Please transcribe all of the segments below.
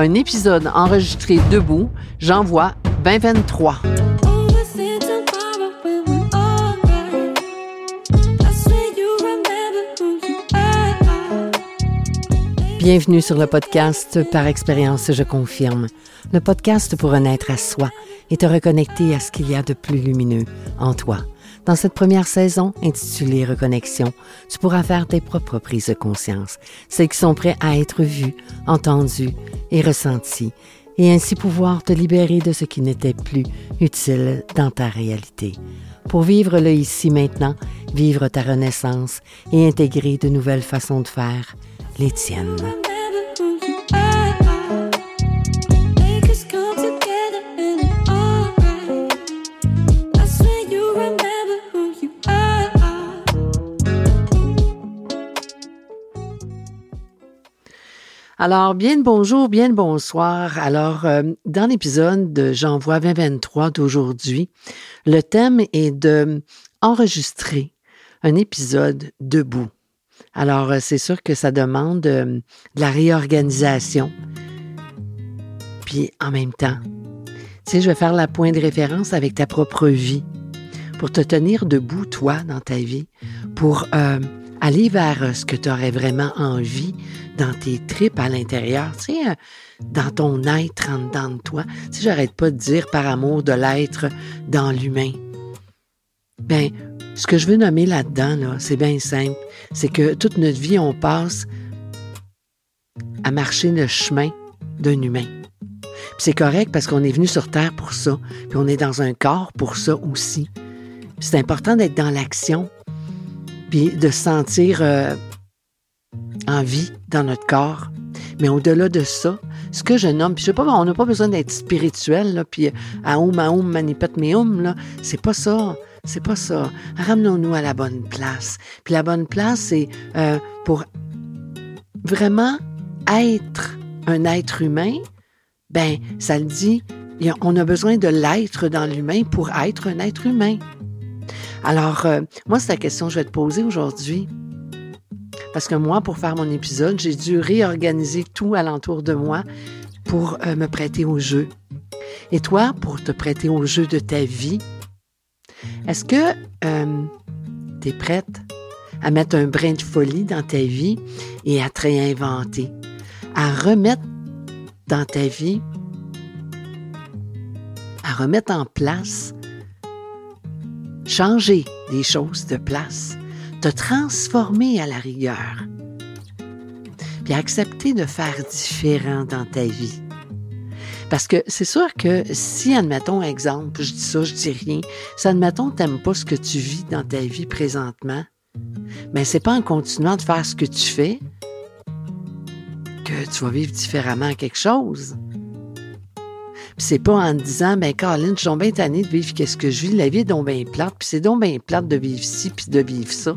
un épisode enregistré debout, j'envoie 2023. Bienvenue sur le podcast Par expérience, je confirme. Le podcast pour renaître à soi et te reconnecter à ce qu'il y a de plus lumineux en toi. Dans cette première saison, intitulée Reconnexion, tu pourras faire tes propres prises de conscience, celles qui sont prêtes à être vues, entendues et ressenties, et ainsi pouvoir te libérer de ce qui n'était plus utile dans ta réalité. Pour vivre le ici maintenant, vivre ta renaissance et intégrer de nouvelles façons de faire, les tiennes. Alors, bien le bonjour, bien le bonsoir. Alors, euh, dans l'épisode de J'envoie 2023 d'aujourd'hui, le thème est de enregistrer un épisode debout. Alors, euh, c'est sûr que ça demande euh, de la réorganisation. Puis, en même temps, tu sais, je vais faire la point de référence avec ta propre vie pour te tenir debout, toi, dans ta vie, pour aller vers ce que tu aurais vraiment envie dans tes tripes à l'intérieur, tu sais, euh, dans ton être en dedans de toi. Sais, j'arrête pas de dire par amour de l'être dans l'humain. Ben, ce que je veux nommer là-dedans, là, c'est bien simple. C'est que toute notre vie, on passe à marcher le chemin d'un humain. c'est correct parce qu'on est venu sur Terre pour ça, puis on est dans un corps pour ça aussi. c'est important d'être dans l'action, puis de se sentir euh, en vie dans notre corps. Mais au-delà de ça, ce que je nomme, puis je sais pas, on n'a pas besoin d'être spirituel, puis aoum, aoum, manipet, meoum, là, c'est pas ça. C'est pas ça. Ramenons-nous à la bonne place. Puis la bonne place, c'est euh, pour vraiment être un être humain, ben, ça le dit, on a besoin de l'être dans l'humain pour être un être humain. Alors, euh, moi, c'est la question que je vais te poser aujourd'hui. Parce que moi, pour faire mon épisode, j'ai dû réorganiser tout alentour de moi pour euh, me prêter au jeu. Et toi, pour te prêter au jeu de ta vie, est-ce que euh, tu es prête à mettre un brin de folie dans ta vie et à te réinventer, à remettre dans ta vie, à remettre en place, changer des choses de place te transformer à la rigueur, puis accepter de faire différent dans ta vie. Parce que c'est sûr que si, admettons, exemple, je dis ça, je dis rien, si, admettons, t'aimes pas ce que tu vis dans ta vie présentement, mais c'est pas en continuant de faire ce que tu fais que tu vas vivre différemment quelque chose. Puis c'est pas en disant, ben, Caroline, je suis bien tannée de vivre qu'est-ce que je vis. La vie est donc bien plate, puis c'est donc bien plate de vivre ci, puis de vivre ça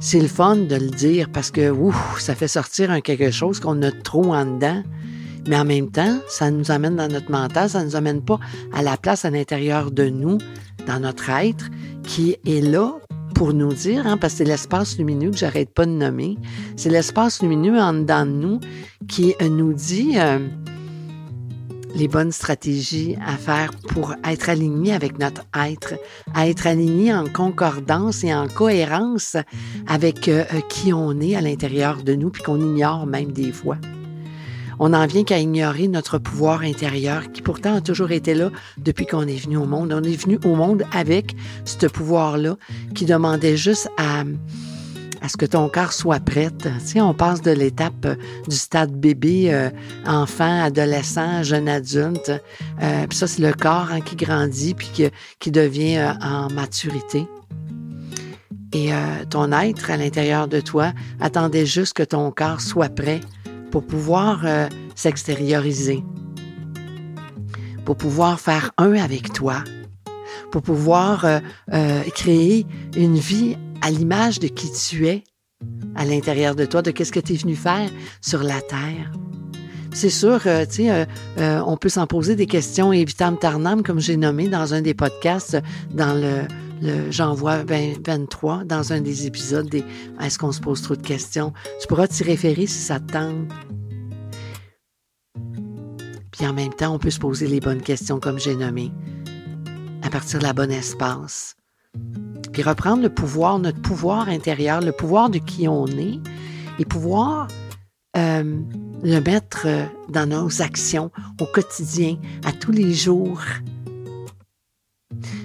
c'est le fun de le dire parce que ouf, ça fait sortir un quelque chose qu'on a trop en dedans. Mais en même temps, ça nous amène dans notre mental, ça ne nous amène pas à la place à l'intérieur de nous, dans notre être, qui est là pour nous dire, hein, parce que c'est l'espace lumineux que j'arrête pas de nommer, c'est l'espace lumineux en dedans de nous qui nous dit, euh, les bonnes stratégies à faire pour être aligné avec notre être, à être aligné en concordance et en cohérence avec euh, euh, qui on est à l'intérieur de nous, puis qu'on ignore même des fois. On n'en vient qu'à ignorer notre pouvoir intérieur qui pourtant a toujours été là depuis qu'on est venu au monde. On est venu au monde avec ce pouvoir-là qui demandait juste à, à ce que ton corps soit prêt. Sais, on passe de l'étape euh, du stade bébé, euh, enfant, adolescent, jeune adulte. Euh, ça, c'est le corps hein, qui grandit puis qui devient en maturité. Et ton être à l'intérieur de toi attendait juste que ton corps soit prêt pour pouvoir s'extérioriser, pour pouvoir faire un avec toi, pour pouvoir créer une vie à l'image de qui tu es à l'intérieur de toi, de qu'est-ce que tu es venu faire sur la terre. C'est sûr, euh, tu sais, euh, euh, on peut s'en poser des questions évitam tarnam, comme j'ai nommé dans un des podcasts, dans le, le J'envoie 23, dans un des épisodes des Est-ce qu'on se pose trop de questions? Tu pourras t'y référer si ça te tente. Puis en même temps, on peut se poser les bonnes questions comme j'ai nommé, à partir de la bonne espace. Puis reprendre le pouvoir, notre pouvoir intérieur, le pouvoir de qui on est, et pouvoir euh, le mettre euh, dans nos actions au quotidien, à tous les jours,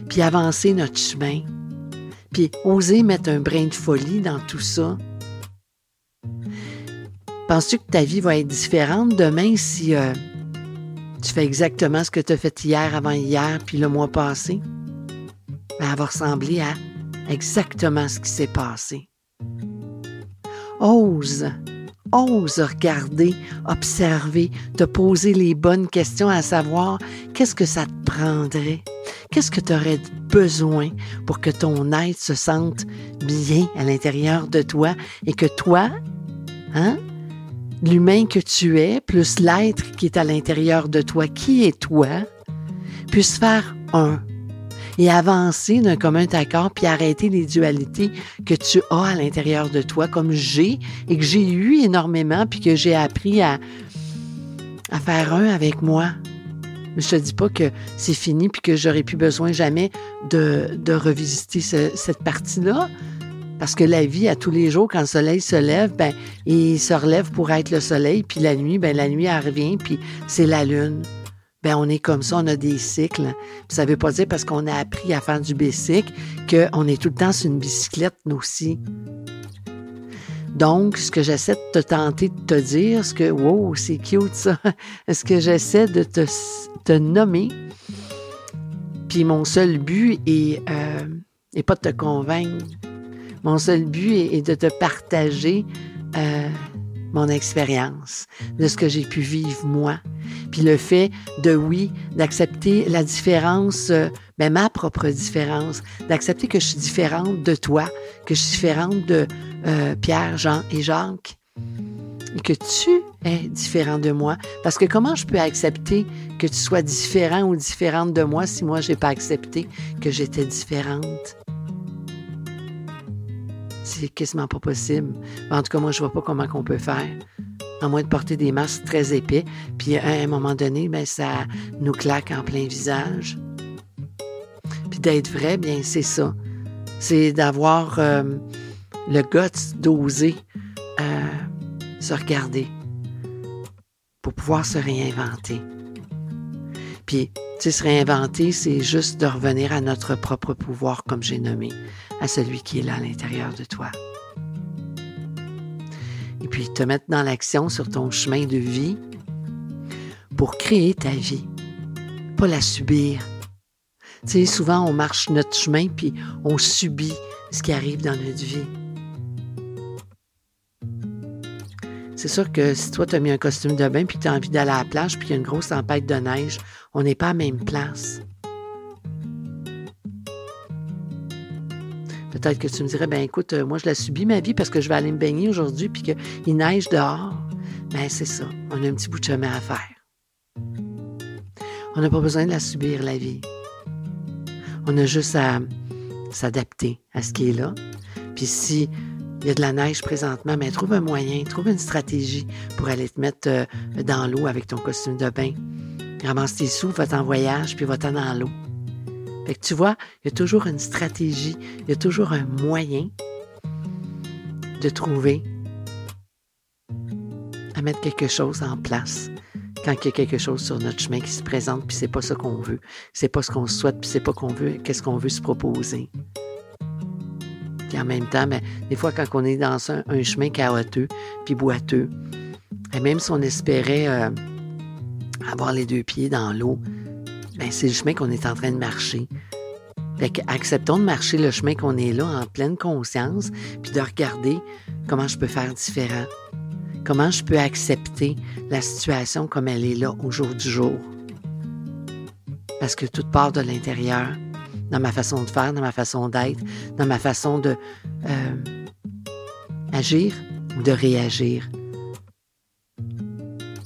puis avancer notre chemin, puis oser mettre un brin de folie dans tout ça. Penses-tu que ta vie va être différente demain si euh, tu fais exactement ce que tu as fait hier, avant hier, puis le mois passé? Ben, elle va à exactement ce qui s'est passé. Ose, ose regarder, observer, te poser les bonnes questions à savoir qu'est-ce que ça te prendrait, qu'est-ce que tu aurais besoin pour que ton être se sente bien à l'intérieur de toi et que toi, hein, l'humain que tu es, plus l'être qui est à l'intérieur de toi, qui est toi, puisse faire un et avancer d'un commun accord, puis arrêter les dualités que tu as à l'intérieur de toi, comme j'ai et que j'ai eu énormément, puis que j'ai appris à, à faire un avec moi. Mais je te dis pas que c'est fini, puis que j'aurais plus besoin jamais de, de revisiter cette partie-là. Parce que la vie, à tous les jours, quand le soleil se lève, ben, il se relève pour être le soleil, puis la nuit, ben, la nuit, elle revient, puis c'est la lune. Ben, on est comme ça, on a des cycles. ça ne veut pas dire parce qu'on a appris à faire du bicycle qu'on est tout le temps sur une bicyclette, nous aussi. Donc, ce que j'essaie de te tenter de te dire, ce que, wow, c'est cute ça, ce que j'essaie de te, te, nommer, puis mon seul but est, euh, pas de te convaincre, mon seul but est, de te partager euh, mon expérience, de ce que j'ai pu vivre moi. Puis le fait de, oui, d'accepter la différence, euh, ben, ma propre différence, d'accepter que je suis différente de toi, que je suis différente de euh, Pierre, Jean et Jacques, et que tu es différent de moi. Parce que comment je peux accepter que tu sois différent ou différente de moi si moi, j'ai pas accepté que j'étais différente? C'est quasiment pas possible. En tout cas, moi, je vois pas comment qu'on peut faire. À moins de porter des masques très épais, puis à un moment donné, ben, ça nous claque en plein visage. Puis d'être vrai, bien, c'est ça. C'est d'avoir euh, le guts d'oser euh, se regarder pour pouvoir se réinventer. Puis, tu sais, se réinventer, c'est juste de revenir à notre propre pouvoir, comme j'ai nommé, à celui qui est là à l'intérieur de toi. Et puis, te mettre dans l'action sur ton chemin de vie pour créer ta vie, pas la subir. Tu sais, souvent, on marche notre chemin, puis on subit ce qui arrive dans notre vie. C'est sûr que si toi, tu as mis un costume de bain, puis tu as envie d'aller à la plage, puis il y a une grosse tempête de neige, on n'est pas à la même place. Peut-être que tu me dirais, ben écoute, euh, moi je la subis ma vie parce que je vais aller me baigner aujourd'hui puis qu'il neige dehors. Ben c'est ça, on a un petit bout de chemin à faire. On n'a pas besoin de la subir, la vie. On a juste à s'adapter à ce qui est là. Puis si il y a de la neige présentement, mais trouve un moyen, trouve une stratégie pour aller te mettre euh, dans l'eau avec ton costume de bain. Ramasse tes sous, va en voyage, puis va-t'en dans l'eau. Fait que tu vois, il y a toujours une stratégie, il y a toujours un moyen de trouver à mettre quelque chose en place quand il y a quelque chose sur notre chemin qui se présente, puis c'est pas ce qu'on veut, c'est pas ce qu'on souhaite, puis c'est pas qu'on veut, qu'est-ce qu'on veut se proposer. Puis en même temps, ben, des fois, quand on est dans un, chemin chaotique, puis boiteux, et même si on espérait euh, avoir les deux pieds dans l'eau, ben, c'est le chemin qu'on est en train de marcher. Fait acceptons de marcher le chemin qu'on est là en pleine conscience, puis de regarder comment je peux faire différent. Comment je peux accepter la situation comme elle est là au jour du jour. Parce que tout part de l'intérieur, dans ma façon de faire, dans ma façon d'être, dans ma façon de euh, agir ou de réagir.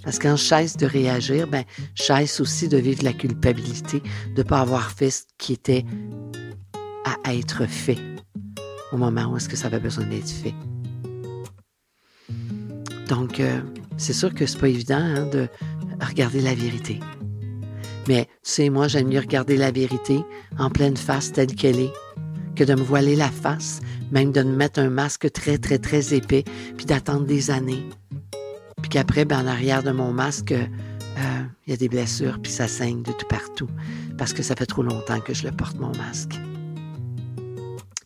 Parce que quand je cesse de réagir, ben, je cesse aussi de vivre la culpabilité de ne pas avoir fait ce qui était à être fait au moment où est-ce que ça avait besoin d'être fait. Donc, euh, c'est sûr que c'est pas évident hein, de regarder la vérité. Mais tu sais, moi, j'aime mieux regarder la vérité en pleine face telle qu'elle est que de me voiler la face, même de me mettre un masque très, très, très épais, puis d'attendre des années. Puis qu'après, ben, en arrière de mon masque, euh, il y a des blessures, puis ça saigne de tout partout, parce que ça fait trop longtemps que je le porte, mon masque.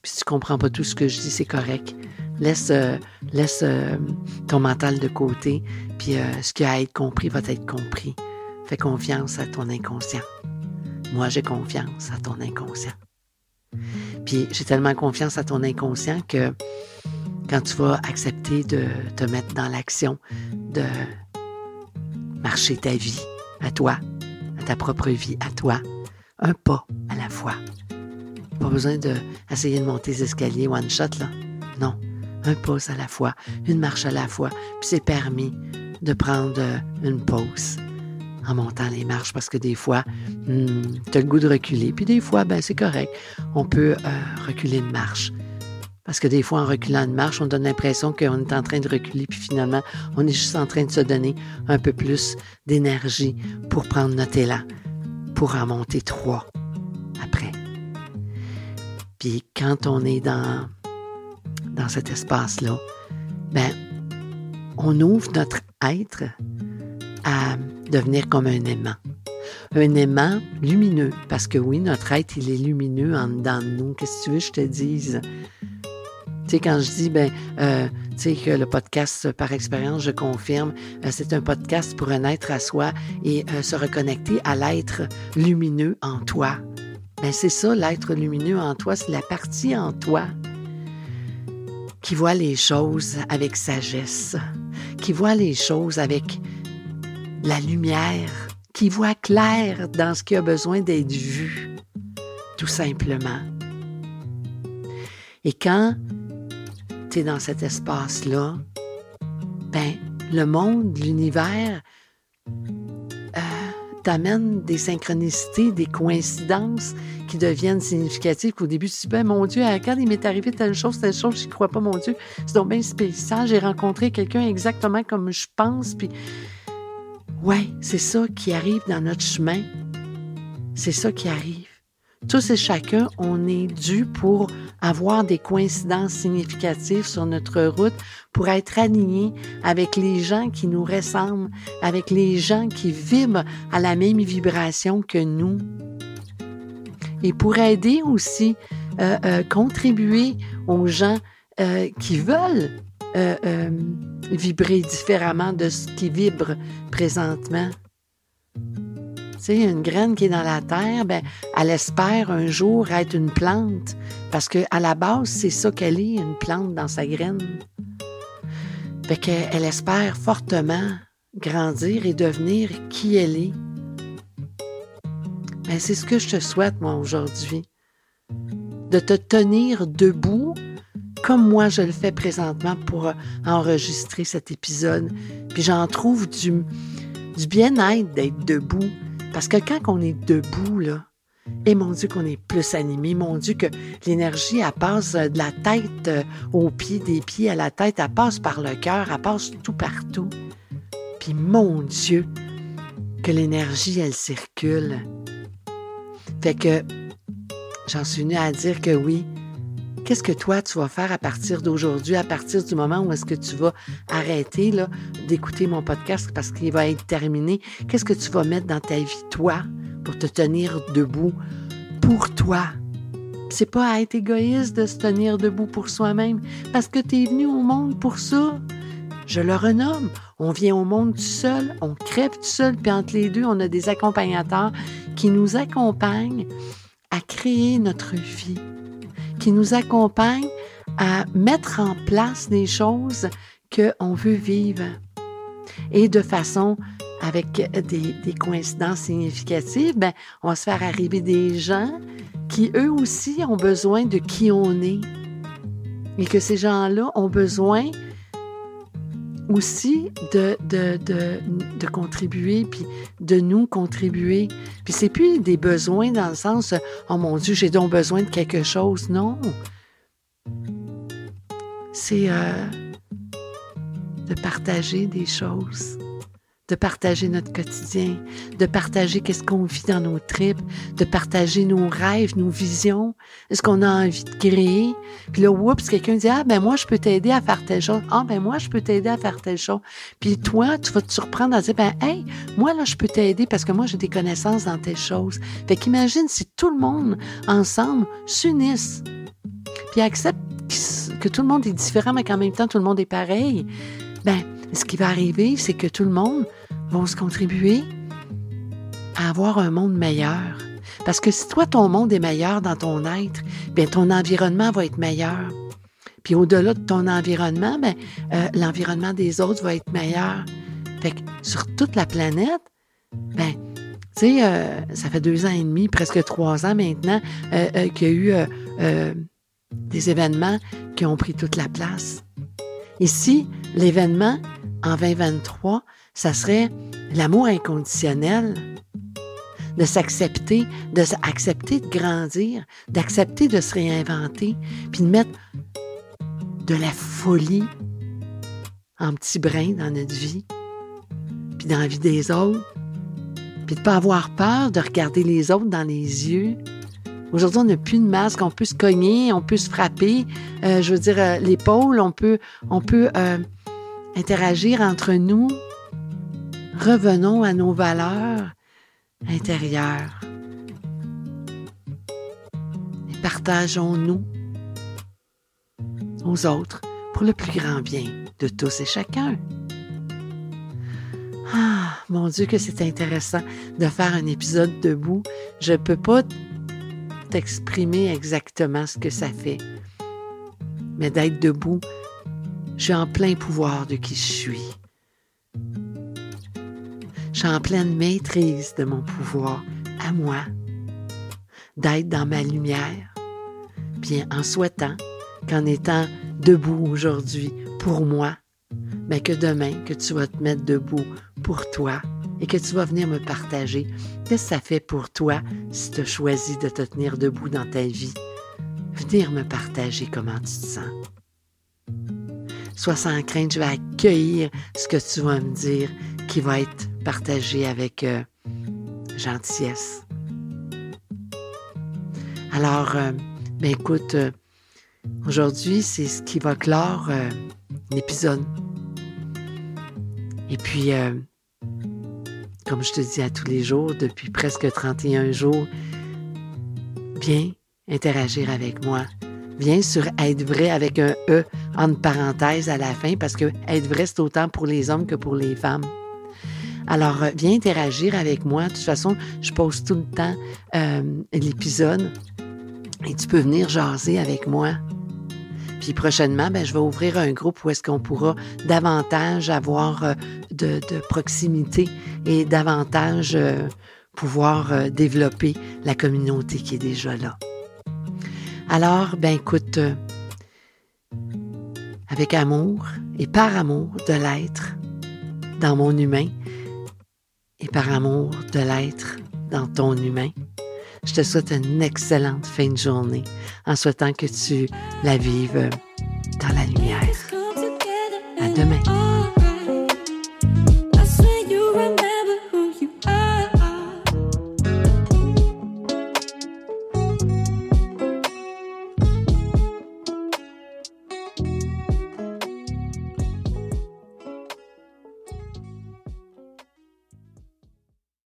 Puis si tu comprends pas tout ce que je dis, c'est correct. Laisse, euh, laisse euh, ton mental de côté, puis ce qui a à être compris va être compris. Confiance à ton inconscient. Moi, j'ai confiance à ton inconscient. Puis j'ai tellement confiance à ton inconscient que quand tu vas accepter de te mettre dans l'action, de marcher ta vie à toi, à ta propre vie à toi, un pas à la fois. Pas besoin d'essayer de, de monter les escaliers one shot, là. Non, un pas à la fois, une marche à la fois, puis c'est permis de prendre une pause en montant les marches parce que des fois, hmm, tu as le goût de reculer. Puis des fois, ben, c'est correct. On peut euh, reculer une marche. Parce que des fois, en reculant une marche, on donne l'impression qu'on est en train de reculer, puis finalement, on est juste en train de se donner un peu plus d'énergie pour prendre notre élan, pour en monter trois après. Puis quand on est dans, dans cet espace-là, ben, on ouvre notre être à devenir comme un aimant. Un aimant lumineux, parce que oui, notre être, il est lumineux en dedans de nous. Qu'est-ce que tu veux que je te dise? Tu sais, quand je dis, ben, euh, tu sais, que le podcast, par expérience, je confirme, euh, c'est un podcast pour un être à soi et euh, se reconnecter à l'être lumineux en toi. Ben, c'est ça, l'être lumineux en toi, c'est la partie en toi qui voit les choses avec sagesse, qui voit les choses avec la lumière, qui voit clair dans ce qui a besoin d'être vu, tout simplement. Et quand tu es dans cet espace-là, ben, le monde, l'univers, euh, t'amène des synchronicités, des coïncidences qui deviennent significatives. Qu'au début, tu te dis, ben, mon Dieu, quand il m'est arrivé telle chose, telle chose, j'y crois pas, mon Dieu. C'est donc bien spécial. J'ai rencontré quelqu'un exactement comme je pense, puis Ouais, c'est ça qui arrive dans notre chemin. C'est ça qui arrive. Tous et chacun, on est dû pour avoir des coïncidences significatives sur notre route, pour être alignés avec les gens qui nous ressemblent, avec les gens qui vibrent à la même vibration que nous. Et pour aider aussi, euh, euh, contribuer aux gens euh, qui veulent euh, euh, vibrer différemment de ce qui vibre présentement. Tu sais, une graine qui est dans la terre, ben, elle espère un jour être une plante, parce qu'à la base, c'est ça qu'elle est, une plante dans sa graine. Fait qu'elle espère fortement grandir et devenir qui elle est. Ben, c'est ce que je te souhaite, moi, aujourd'hui. De te tenir debout comme moi je le fais présentement pour euh, enregistrer cet épisode. Puis j'en trouve du, bien-être d'être debout. Parce que quand on est debout, là, et mon Dieu qu'on est plus animé, mon Dieu que l'énergie, elle passe de la tête euh, aux pieds, des pieds à la tête, elle passe par le cœur, elle passe tout partout. Puis mon Dieu, que l'énergie, elle circule. Fait que j'en suis venue à dire que oui, Qu'est-ce que toi, tu vas faire à partir d'aujourd'hui, à partir du moment où est-ce que tu vas arrêter d'écouter mon podcast parce qu'il va être terminé? Qu'est-ce que tu vas mettre dans ta vie, toi, pour te tenir debout pour toi? C'est pas à être égoïste de se tenir debout pour soi-même parce que tu es venu au monde pour ça. Je le renomme. On vient au monde tout seul, on crève tout seul, puis entre les deux, on a des accompagnateurs qui nous accompagnent à créer notre vie qui nous accompagne à mettre en place des choses qu'on veut vivre. Et de façon avec des, coïncidences significatives, ben, on va se faire arriver des gens qui, eux aussi, ont besoin de qui on est. Et que ces gens-là ont besoin aussi de, de, de, contribuer, puis de nous contribuer. Puis c'est plus des besoins dans le sens, oh mon Dieu, j'ai donc besoin de quelque chose. Non. C'est euh, de partager des choses, de partager notre quotidien, de partager qu'est-ce qu'on vit dans nos tripes, de partager nos rêves, nos visions, ce qu'on a envie de créer? Puis là, oups, quelqu'un dit, ah, ben moi, je peux t'aider à faire telle chose. Ah, ben moi, je peux t'aider à faire telle chose. Puis toi, tu vas te surprendre à dire, ben, hey, moi, là, je peux t'aider parce que moi, j'ai des connaissances dans telle chose. Fait qu'imagine si tout le monde, ensemble, s'unissent, puis accepte que tout le monde est différent, mais qu'en même temps, tout le monde est pareil. Ben, ce qui va arriver, c'est que tout le monde va se contribuer à avoir un monde meilleur. Parce que si toi, ton monde est meilleur dans ton être, bien, ton environnement va être meilleur. Puis au-delà de ton environnement, bien, euh, l'environnement des autres va être meilleur. Fait que sur toute la planète, ben, tu sais, euh, ça fait deux ans et demi, presque trois ans maintenant, euh, qu'il y a eu des événements qui ont pris toute la place. Ici, l'événement en 2023, ça serait l'amour inconditionnel, de s'accepter, de s'accepter de grandir, d'accepter de se réinventer, puis de mettre de la folie en petits brins dans notre vie, puis dans la vie des autres, puis de ne pas avoir peur de regarder les autres dans les yeux. Aujourd'hui, on n'a plus de masque, on peut se cogner, on peut se frapper, euh, je veux dire, euh, l'épaule, on peut, on peut euh, interagir entre nous, revenons à nos valeurs intérieures et partageons-nous aux autres pour le plus grand bien de tous et chacun. Ah, mon Dieu, que c'est intéressant de faire un épisode debout. Je peux pas t'exprimer exactement ce que ça fait, mais d'être debout je suis en plein pouvoir de qui je suis. Je suis en pleine maîtrise de mon pouvoir à moi, d'être dans ma lumière, bien en souhaitant qu'en étant debout aujourd'hui pour moi, mais que demain, que tu vas te mettre debout pour toi et que tu vas venir me partager qu'est-ce que ça fait pour toi si tu as choisi de te tenir debout dans ta vie. Venir me partager comment tu te sens. Sois sans crainte, je vais accueillir ce que tu vas me dire qui va être partagé avec euh, gentillesse. Alors, euh, ben écoute, euh, aujourd'hui, c'est ce qui va clore l'épisode. Et puis, comme je te dis à tous les jours, depuis presque 31 jours, viens interagir avec moi viens sur être vrai avec un E entre parenthèses à la fin parce que être vrai, c'est autant pour les hommes que pour les femmes. Alors, euh, viens interagir avec moi. De toute façon, je pose tout le temps euh, l'épisode et tu peux venir jaser avec moi. Puis prochainement, ben, je vais ouvrir un groupe où est-ce qu'on pourra davantage avoir euh, de, proximité et davantage pouvoir développer la communauté qui est déjà là. Alors, ben écoute, euh, avec amour et par amour de l'être dans mon humain et par amour de l'être dans ton humain, je te souhaite une excellente fin de journée en souhaitant que tu la vives dans la lumière. À demain.